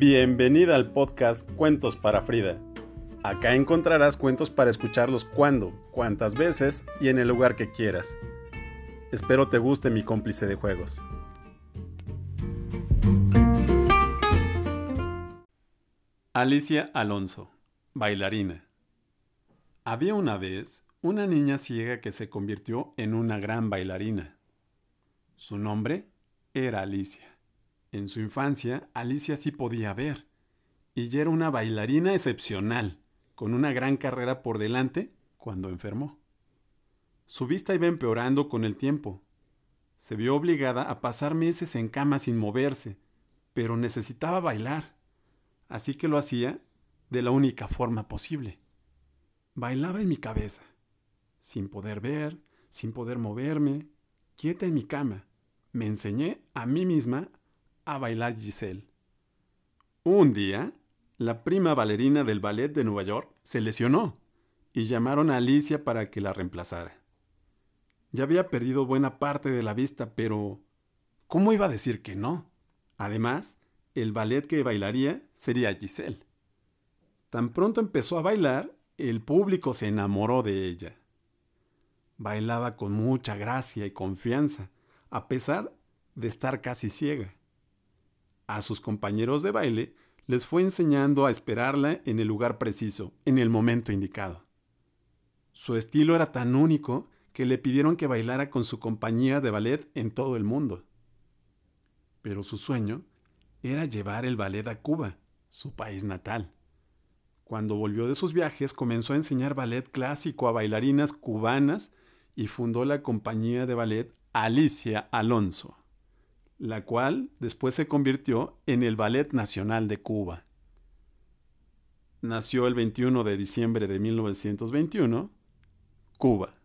Bienvenida al podcast Cuentos para Frida. Acá encontrarás cuentos para escucharlos cuando, cuantas veces y en el lugar que quieras. Espero te guste mi cómplice de juegos. Alicia Alonso, bailarina. Había una vez una niña ciega que se convirtió en una gran bailarina. Su nombre era Alicia. En su infancia, Alicia sí podía ver, y ya era una bailarina excepcional, con una gran carrera por delante cuando enfermó. Su vista iba empeorando con el tiempo. Se vio obligada a pasar meses en cama sin moverse, pero necesitaba bailar, así que lo hacía de la única forma posible. Bailaba en mi cabeza, sin poder ver, sin poder moverme, quieta en mi cama. Me enseñé a mí misma a bailar Giselle. Un día, la prima bailarina del ballet de Nueva York se lesionó y llamaron a Alicia para que la reemplazara. Ya había perdido buena parte de la vista, pero ¿cómo iba a decir que no? Además, el ballet que bailaría sería Giselle. Tan pronto empezó a bailar, el público se enamoró de ella. Bailaba con mucha gracia y confianza, a pesar de estar casi ciega a sus compañeros de baile les fue enseñando a esperarla en el lugar preciso, en el momento indicado. Su estilo era tan único que le pidieron que bailara con su compañía de ballet en todo el mundo. Pero su sueño era llevar el ballet a Cuba, su país natal. Cuando volvió de sus viajes comenzó a enseñar ballet clásico a bailarinas cubanas y fundó la compañía de ballet Alicia Alonso la cual después se convirtió en el Ballet Nacional de Cuba. Nació el 21 de diciembre de 1921, Cuba.